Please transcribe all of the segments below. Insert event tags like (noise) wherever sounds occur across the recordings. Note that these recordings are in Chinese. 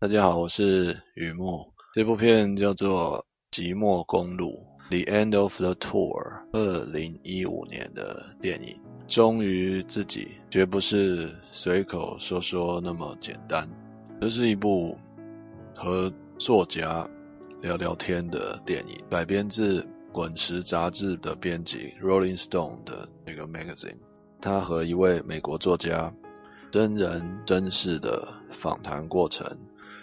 大家好，我是雨墨。这部片叫做《寂寞公路》（The End of the Tour），二零一五年的电影。忠于自己，绝不是随口说说那么简单。这是一部和作家聊聊天的电影，改编自《滚石》杂志的编辑 Rolling Stone 的那个 magazine。他和一位美国作家真人真事的访谈过程。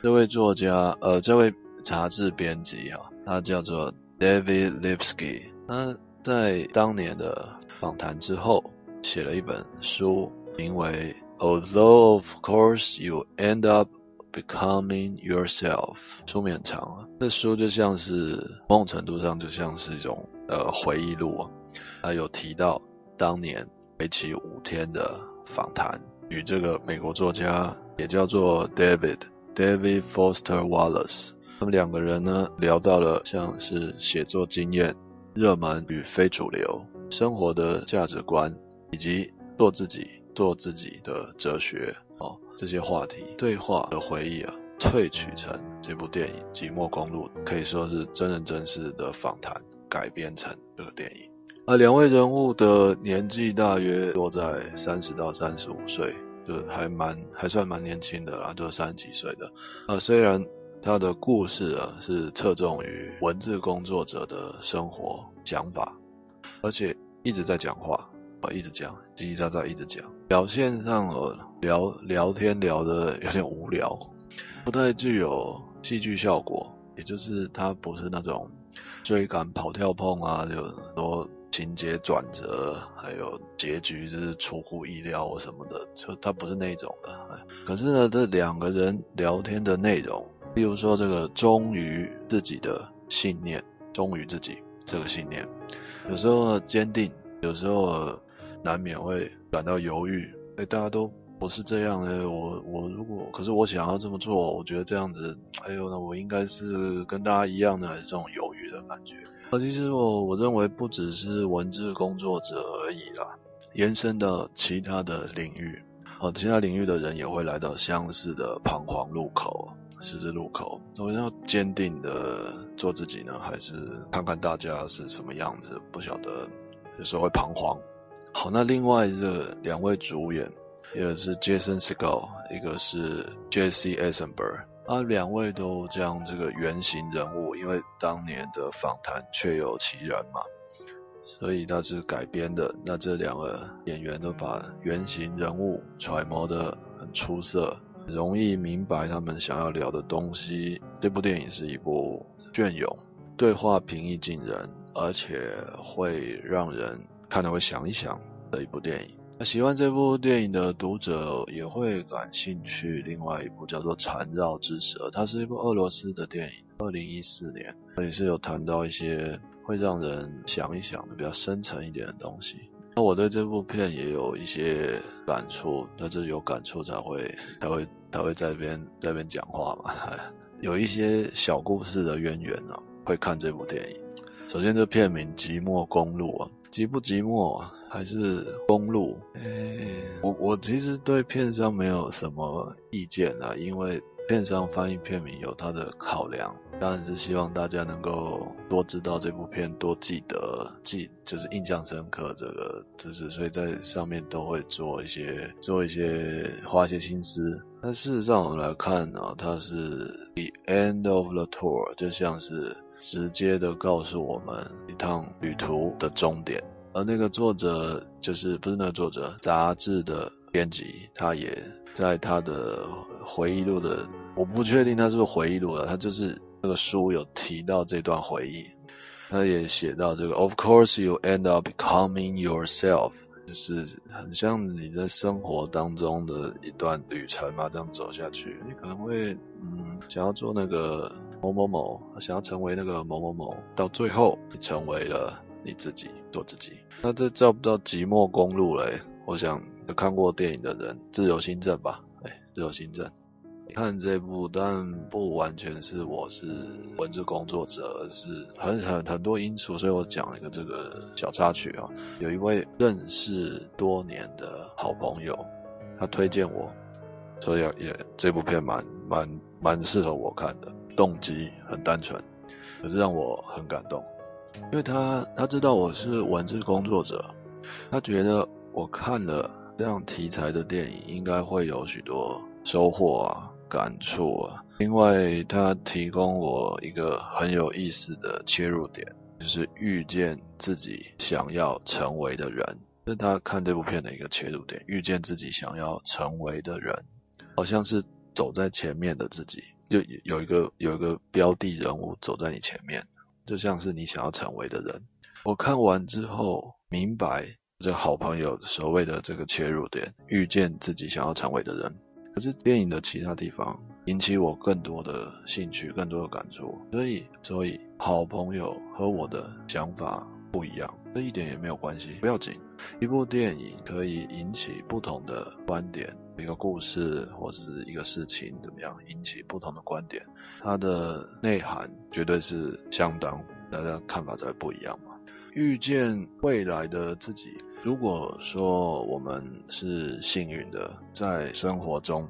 这位作家，呃，这位杂志编辑啊，他叫做 David Lipsky。他在当年的访谈之后，写了一本书，名为《Although of course you end up becoming yourself》。书名很长啊，这书就像是某种程度上就像是一种呃回忆录啊。他有提到当年为期五天的访谈，与这个美国作家也叫做 David。David Foster Wallace，他们两个人呢聊到了像是写作经验、热门与非主流、生活的价值观，以及做自己、做自己的哲学哦，这些话题对话的回忆啊，萃取成这部电影《寂寞公路》，可以说是真人真事的访谈改编成这个电影。而两位人物的年纪大约落在三十到三十五岁。就还蛮还算蛮年轻的啦，就三十几岁的。啊，虽然他的故事啊是侧重于文字工作者的生活想法，而且一直在讲话，啊，一直讲，叽叽喳喳一直讲，表现上聊聊天聊得有点无聊，不太具有戏剧效果，也就是他不是那种追赶跑跳碰啊，就说。情节转折，还有结局就是出乎意料或什么的，就他不是那种的。可是呢，这两个人聊天的内容，例如说这个忠于自己的信念，忠于自己这个信念，有时候坚定，有时候难免会感到犹豫。哎，大家都不是这样的，我我如果可是我想要这么做，我觉得这样子，哎呦，那我应该是跟大家一样的，还是这种犹豫的感觉。其实我我认为不只是文字工作者而已啦，延伸到其他的领域，好，其他领域的人也会来到相似的彷徨路口、十字路口。我要坚定的做自己呢，还是看看大家是什么样子？不晓得，有时候会彷徨。好，那另外这两位主演，一个是 Jason Segel，一个是 Jesse Eisenberg。啊，两位都将这个原型人物，因为当年的访谈确有其人嘛，所以他是改编的。那这两个演员都把原型人物揣摩得很出色，容易明白他们想要聊的东西。这部电影是一部隽永，对话平易近人，而且会让人看了会想一想的一部电影。喜欢这部电影的读者也会感兴趣。另外一部叫做《缠绕之蛇》，它是一部俄罗斯的电影，二零一四年，也是有谈到一些会让人想一想的比较深层一点的东西。那我对这部片也有一些感触，那这有感触才会才会才会在这边在这边讲话嘛。(laughs) 有一些小故事的渊源呢，会看这部电影。首先，这片名《寂寞公路》啊，寂不寂寞？还是公路，诶、我我其实对片商没有什么意见啊，因为片商翻译片名有他的考量，当然是希望大家能够多知道这部片，多记得记，就是印象深刻这个知识，所以在上面都会做一些做一些花一些心思。但事实上我们来看呢、它是 the end of the tour，就像是直接的告诉我们一趟旅途的终点。而那个作者就是不是那个作者，杂志的编辑，他也在他的回忆录的，我不确定他是不是回忆录了，他就是那个书有提到这段回忆，他也写到这个，Of course you end up becoming yourself，就是很像你在生活当中的一段旅程嘛，这样走下去，你可能会嗯想要做那个某某某，想要成为那个某某某，到最后你成为了。你自己做自己，那这叫不叫寂寞公路嘞？我想有看过电影的人，自由心证吧？哎，自由心证。看这部，但不完全是我是文字工作者，而是很很很多因素，所以我讲一个这个小插曲啊。有一位认识多年的好朋友，他推荐我所以也这部片蛮蛮蛮适合我看的，动机很单纯，可是让我很感动，因为他他知道我是文字工作者，他觉得我看了这样题材的电影应该会有许多收获啊、感触啊，因为他提供我一个很有意思的切入点，就是遇见自己想要成为的人。是他看这部片的一个切入点，遇见自己想要成为的人，好像是走在前面的自己，就有一个有一个标的人物走在你前面，就像是你想要成为的人。我看完之后明白，这好朋友所谓的这个切入点，遇见自己想要成为的人。可是电影的其他地方引起我更多的兴趣，更多的感触，所以所以好朋友和我的想法不一样，这一点也没有关系，不要紧。一部电影可以引起不同的观点，一个故事或是一个事情怎么样引起不同的观点，它的内涵绝对是相当，大家看法才会不一样嘛。遇见未来的自己，如果说我们是幸运的，在生活中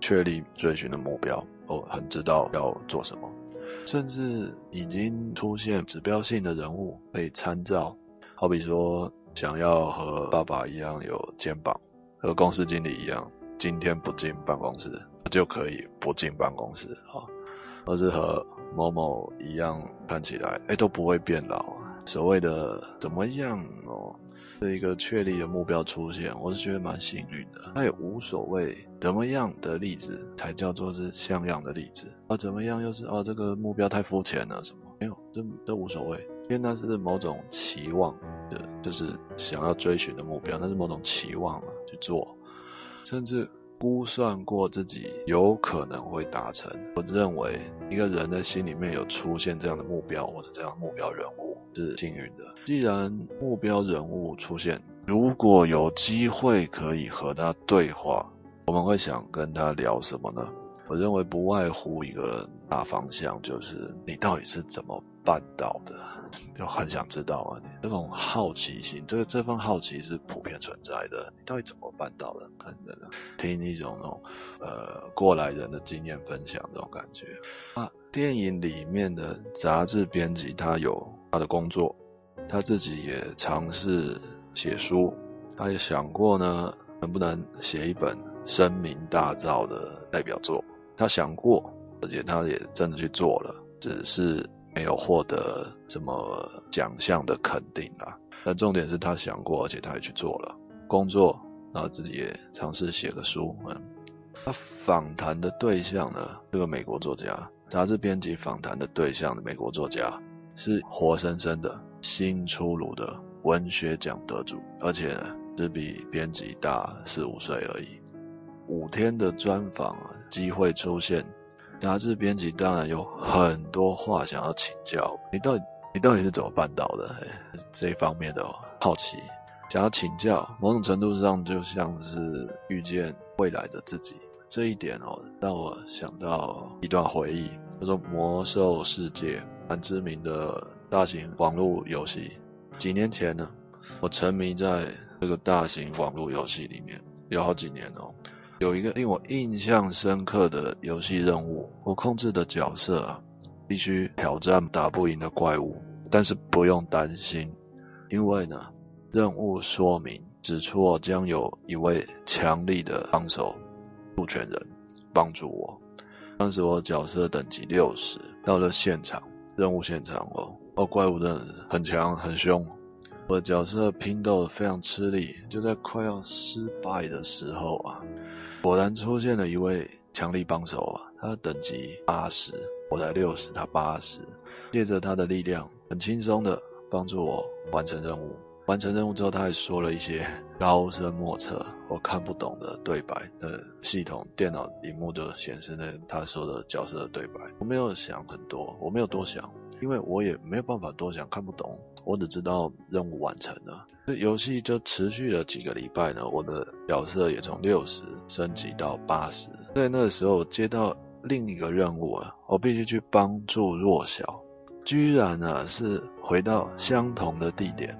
确立追寻的目标，哦，很知道要做什么，甚至已经出现指标性的人物可以参照，好比说。想要和爸爸一样有肩膀，和公司经理一样，今天不进办公室就可以不进办公室啊，而是和某某一样看起来哎都不会变老。所谓的怎么样哦，这一个确立的目标出现，我是觉得蛮幸运的。那也无所谓怎么样的例子才叫做是像样的例子，啊怎么样又是啊这个目标太肤浅了什么？没有，这这无所谓，因为那是某种期望的。就是想要追寻的目标，那是某种期望啊，去做，甚至估算过自己有可能会达成。我认为一个人的心里面有出现这样的目标，或者这样目标人物是幸运的。既然目标人物出现，如果有机会可以和他对话，我们会想跟他聊什么呢？我认为不外乎一个大方向，就是你到底是怎么办到的。就很想知道啊，你这种好奇心，这个这份好奇是普遍存在的。你到底怎么办到的？看的听一种那种呃过来人的经验分享这种感觉啊。电影里面的杂志编辑，他有他的工作，他自己也尝试写书，他也想过呢，能不能写一本声名大噪的代表作。他想过，而且他也真的去做了，只是。没有获得什么奖项的肯定啊，但重点是他想过，而且他也去做了工作，然后自己也尝试写个书。嗯，他访谈的对象呢，这个美国作家，杂志编辑访谈的对象的美国作家，是活生生的新出炉的文学奖得主，而且只比编辑大四五岁而已。五天的专访机会出现。杂志编辑当然有很多话想要请教你，到底你到底是怎么办到的？这一方面的好奇，想要请教，某种程度上就像是遇见未来的自己。这一点哦，让我想到一段回忆，叫做《魔兽世界》，蛮知名的大型网络游戏。几年前呢，我沉迷在这个大型网络游戏里面，有好几年哦。有一个令我印象深刻的游戏任务，我控制的角色，必须挑战打不赢的怪物，但是不用担心，因为呢，任务说明指出我将有一位强力的帮手鹿犬人帮助我。当时我角色等级六十，到了现场任务现场哦，哦，怪物真的很强很凶，我角色拼斗非常吃力，就在快要失败的时候啊。果然出现了一位强力帮手啊，他的等级八十，我才六十，他八十，借着他的力量，很轻松的帮助我完成任务。完成任务之后，他还说了一些 (laughs) 高深莫测、我看不懂的对白。呃，系统电脑荧幕就显示那他说的角色的对白。我没有想很多，我没有多想，因为我也没有办法多想，看不懂。我只知道任务完成了。这游戏就持续了几个礼拜呢，我的角色也从六十升级到八十。在那个时候，接到另一个任务啊，我必须去帮助弱小，居然啊是回到相同的地点，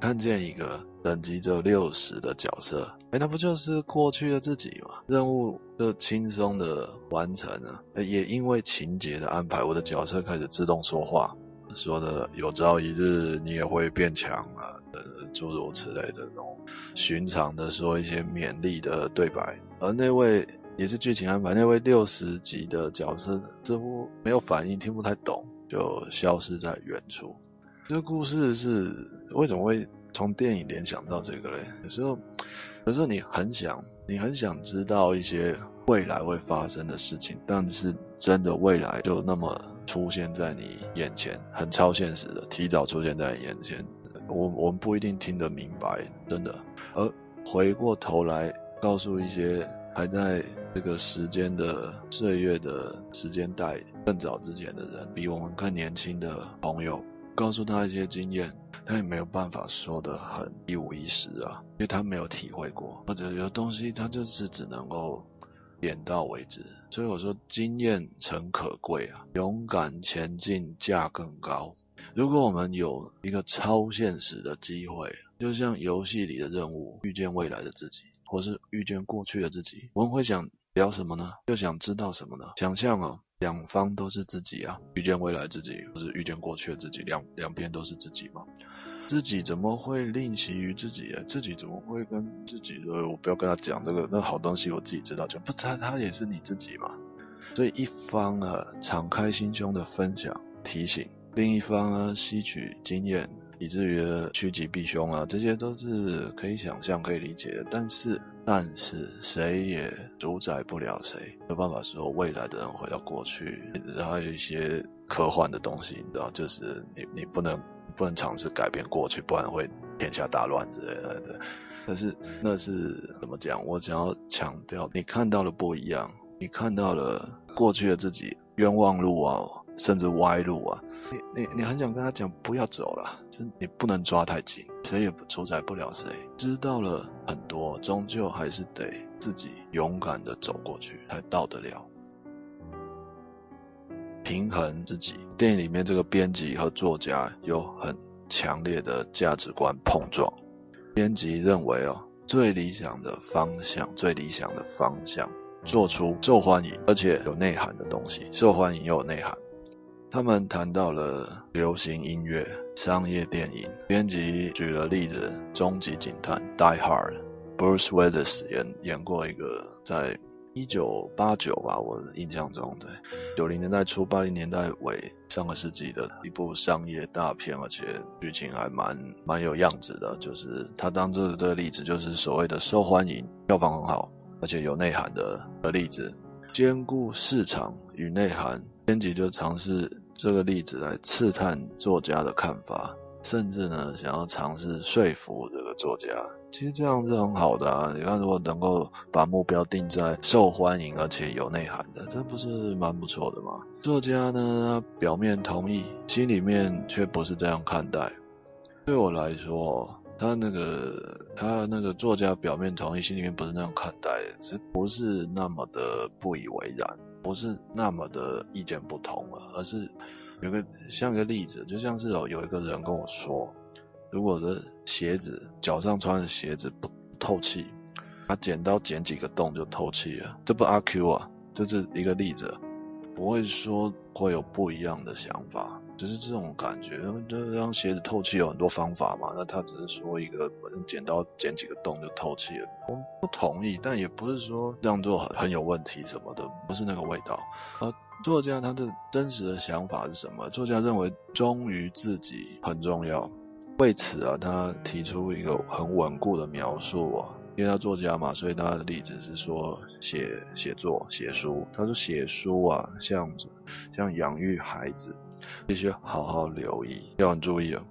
看见一个等级只有六十的角色哎，那不就是过去的自己吗？任务就轻松的完成了，也因为情节的安排，我的角色开始自动说话，说的有朝一日你也会变强啊，呃，诸如此类的那种寻常的说一些勉励的对白。而那位也是剧情安排，那位六十级的角色似乎没有反应，听不太懂，就消失在远处。这个故事是为什么会从电影联想到这个嘞？有时候。有时候你很想，你很想知道一些未来会发生的事情，但是真的未来就那么出现在你眼前，很超现实的，提早出现在你眼前。我我们不一定听得明白，真的。而回过头来告诉一些还在这个时间的岁月的时间带更早之前的人，比我们更年轻的朋友，告诉他一些经验。他也没有办法说得很一五一十啊，因为他没有体会过，或者有东西他就是只能够点到为止。所以我说经验诚可贵啊，勇敢前进价更高。如果我们有一个超现实的机会，就像游戏里的任务，遇见未来的自己，或是遇见过去的自己，我们会想聊什么呢？又想知道什么呢？想象啊。两方都是自己啊，遇见未来自己，或是遇见过去的自己，两两边都是自己嘛。自己怎么会吝惜于自己啊？自己怎么会跟自己说，我不要跟他讲这个，那好东西我自己知道就不，他他也是你自己嘛。所以一方啊，敞开心胸的分享提醒，另一方啊，吸取经验。以至于趋吉避凶啊，这些都是可以想象、可以理解的。但是，但是谁也主宰不了谁。没有办法说未来的人回到过去，然后还有一些科幻的东西，你知道，就是你你不能不能尝试改变过去，不然会天下大乱之类的。但是那是怎么讲？我想要强调，你看到了不一样，你看到了过去的自己冤枉路啊，甚至歪路啊。你你你很想跟他讲不要走了，是你不能抓太紧，谁也主宰不了谁。知道了很多，终究还是得自己勇敢的走过去才到得了。平衡自己，电影里面这个编辑和作家有很强烈的价值观碰撞。编辑认为哦，最理想的方向，最理想的方向，做出受欢迎而且有内涵的东西，受欢迎又有内涵。他们谈到了流行音乐、商业电影。编辑举了例子，《终极警探》Die Hard，Bruce Willis 演演过一个，在一九八九吧，我印象中，对，九零年代初、八零年代尾，上个世纪的一部商业大片，而且剧情还蛮蛮有样子的。就是他当做的这个例子，就是所谓的受欢迎、票房很好，而且有内涵的的例子，兼顾市场与内涵。编辑就尝试。这个例子来刺探作家的看法，甚至呢，想要尝试说服这个作家。其实这样是很好的啊！你看，如果能够把目标定在受欢迎而且有内涵的，这不是蛮不错的吗？作家呢，表面同意，心里面却不是这样看待。对我来说，他那个他那个作家表面同意，心里面不是那样看待，是不是那么的不以为然？不是那么的意见不同了，而是有个像个例子，就像是有有一个人跟我说，如果的鞋子脚上穿的鞋子不透气，他剪刀剪几个洞就透气了，这不阿 Q 啊，这是一个例子，不会说会有不一样的想法。就是这种感觉，就让鞋子透气有很多方法嘛。那他只是说一个剪刀剪几个洞就透气了，我不同意，但也不是说这样做很很有问题什么的，不是那个味道。而作家他的真实的想法是什么？作家认为忠于自己很重要，为此啊，他提出一个很稳固的描述啊，因为他作家嘛，所以他的例子是说写写作写书，他说写书啊，像像养育孩子。必须好好留意，要很注意哦，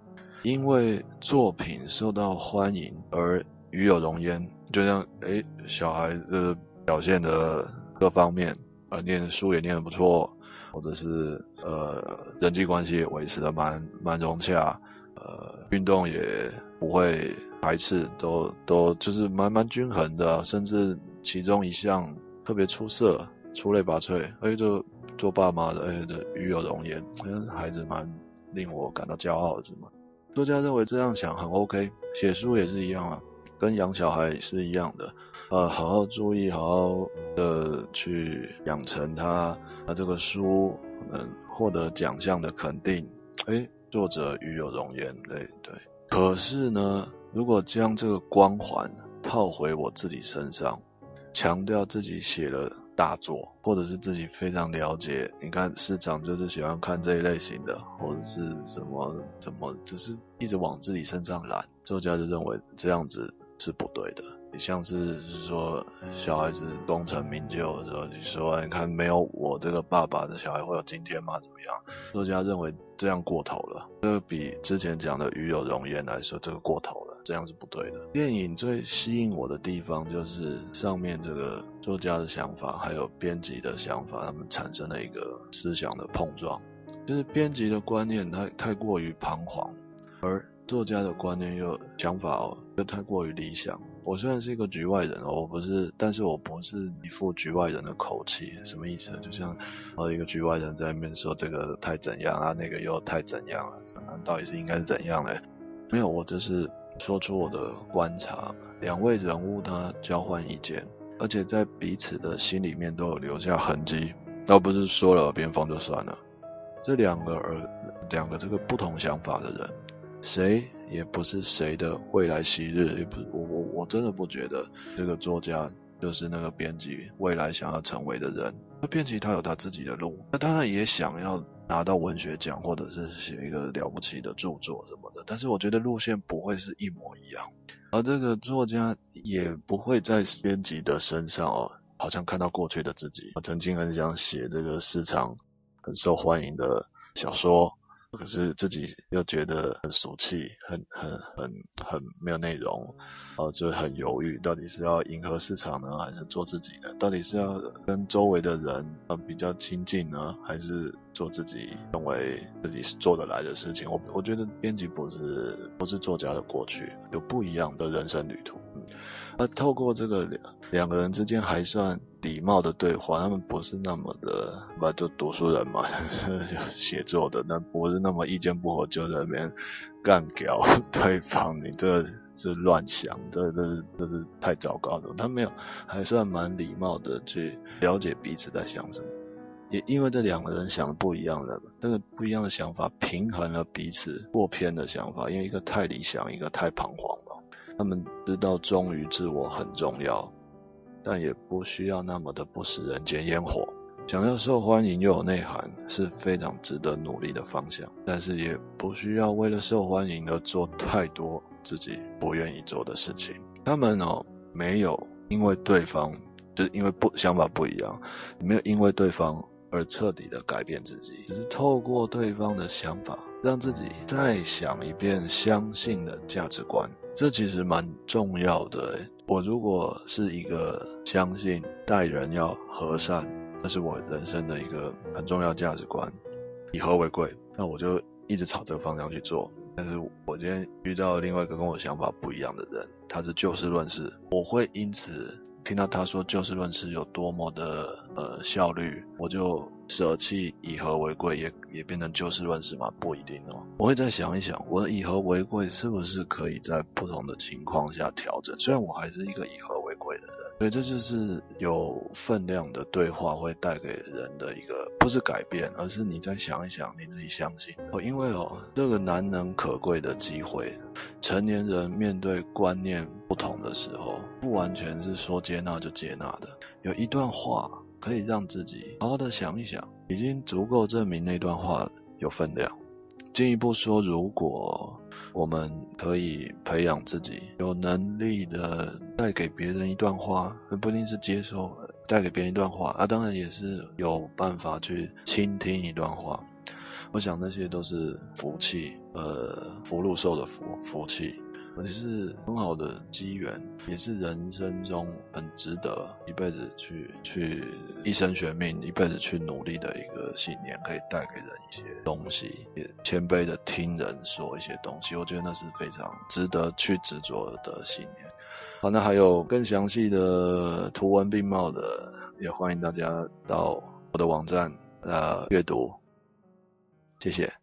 因为作品受到欢迎而与有荣焉，就像诶小孩子表现的各方面，啊，念书也念得不错，或者是呃人际关系维持得蛮蛮融洽，呃，运动也不会排斥，都都就是蛮蛮均衡的，甚至其中一项特别出色，出类拔萃，哎就。做爸妈的，哎，这与有荣焉，孩子蛮令我感到骄傲的，是吗？作家认为这样想很 OK，写书也是一样啊。跟养小孩是一样的，呃，好好注意，好好的去养成他，他这个书能获得奖项的肯定，诶，作者与有荣焉，对对。可是呢，如果将这个光环套回我自己身上，强调自己写了大作，或者是自己非常了解，你看市场就是喜欢看这一类型的，或者是什么什么，只是一直往自己身上揽，作家就认为这样子是不对的。你像是是说小孩子功成名就的时候，你说你看没有我这个爸爸的小孩会有今天吗？怎么样？作家认为这样过头了，这个比之前讲的鱼有容焉来说，这个过头了。这样是不对的。电影最吸引我的地方，就是上面这个作家的想法，还有编辑的想法，他们产生了一个思想的碰撞。就是编辑的观念太太过于彷徨，而作家的观念又想法，又太过于理想。我虽然是一个局外人哦，我不是，但是我不是一副局外人的口气。什么意思？就像呃一个局外人在那边说这个太怎样啊，那个又太怎样了，那到底是应该是怎样呢？没有，我只是。说出我的观察，两位人物他交换意见，而且在彼此的心里面都有留下痕迹，倒不是说了耳边风就算了。这两个耳两个这个不同想法的人，谁也不是谁的未来昔日，也不是我我我真的不觉得这个作家就是那个编辑未来想要成为的人。那编辑他有他自己的路，那当然也想要。拿到文学奖，或者是写一个了不起的著作什么的，但是我觉得路线不会是一模一样，而这个作家也不会在编辑的身上哦，好像看到过去的自己。我曾经很想写这个市场很受欢迎的小说。可是自己又觉得很俗气，很很很很没有内容，呃，就很犹豫，到底是要迎合市场呢，还是做自己呢？到底是要跟周围的人呃比较亲近呢，还是做自己认为自己是做得来的事情？我我觉得编辑不是不是作家的过去，有不一样的人生旅途。嗯那透过这个两两个人之间还算礼貌的对话，他们不是那么的，不就读书人嘛，(laughs) 写作的，那不是那么意见不合就在那边干掉 (laughs) 对方，你这是乱想，这这这是太糟糕了。他没有，还算蛮礼貌的去了解彼此在想什么，也因为这两个人想的不一样的，那个不一样的想法平衡了彼此过偏的想法，因为一个太理想，一个太彷徨了。他们知道忠于自我很重要，但也不需要那么的不食人间烟火。想要受欢迎又有内涵，是非常值得努力的方向。但是也不需要为了受欢迎而做太多自己不愿意做的事情。他们哦，没有因为对方，就是因为不想法不一样，没有因为对方而彻底的改变自己，只是透过对方的想法，让自己再想一遍相信的价值观。这其实蛮重要的。我如果是一个相信待人要和善，这是我人生的一个很重要价值观，以和为贵，那我就一直朝这个方向去做。但是我今天遇到另外一个跟我想法不一样的人，他是就事论事，我会因此听到他说就事论事有多么的呃效率，我就。舍弃以和为贵，也也变成就事论事吗？不一定哦。我会再想一想，我以和为贵是不是可以在不同的情况下调整？虽然我还是一个以和为贵的人，所以这就是有分量的对话会带给人的一个，不是改变，而是你再想一想，你自己相信。哦，因为哦，这个难能可贵的机会，成年人面对观念不同的时候，不完全是说接纳就接纳的。有一段话。可以让自己好好的想一想，已经足够证明那段话有分量。进一步说，如果我们可以培养自己有能力的带给别人一段话，不一定是接受，带给别人一段话啊，当然也是有办法去倾听一段话。我想那些都是福气，呃，福禄寿的福，福气。而且是很好的机缘，也是人生中很值得一辈子去去一生悬命，一辈子去努力的一个信念，可以带给人一些东西，也谦卑的听人说一些东西，我觉得那是非常值得去执着的信念。好，那还有更详细的图文并茂的，也欢迎大家到我的网站呃阅读，谢谢。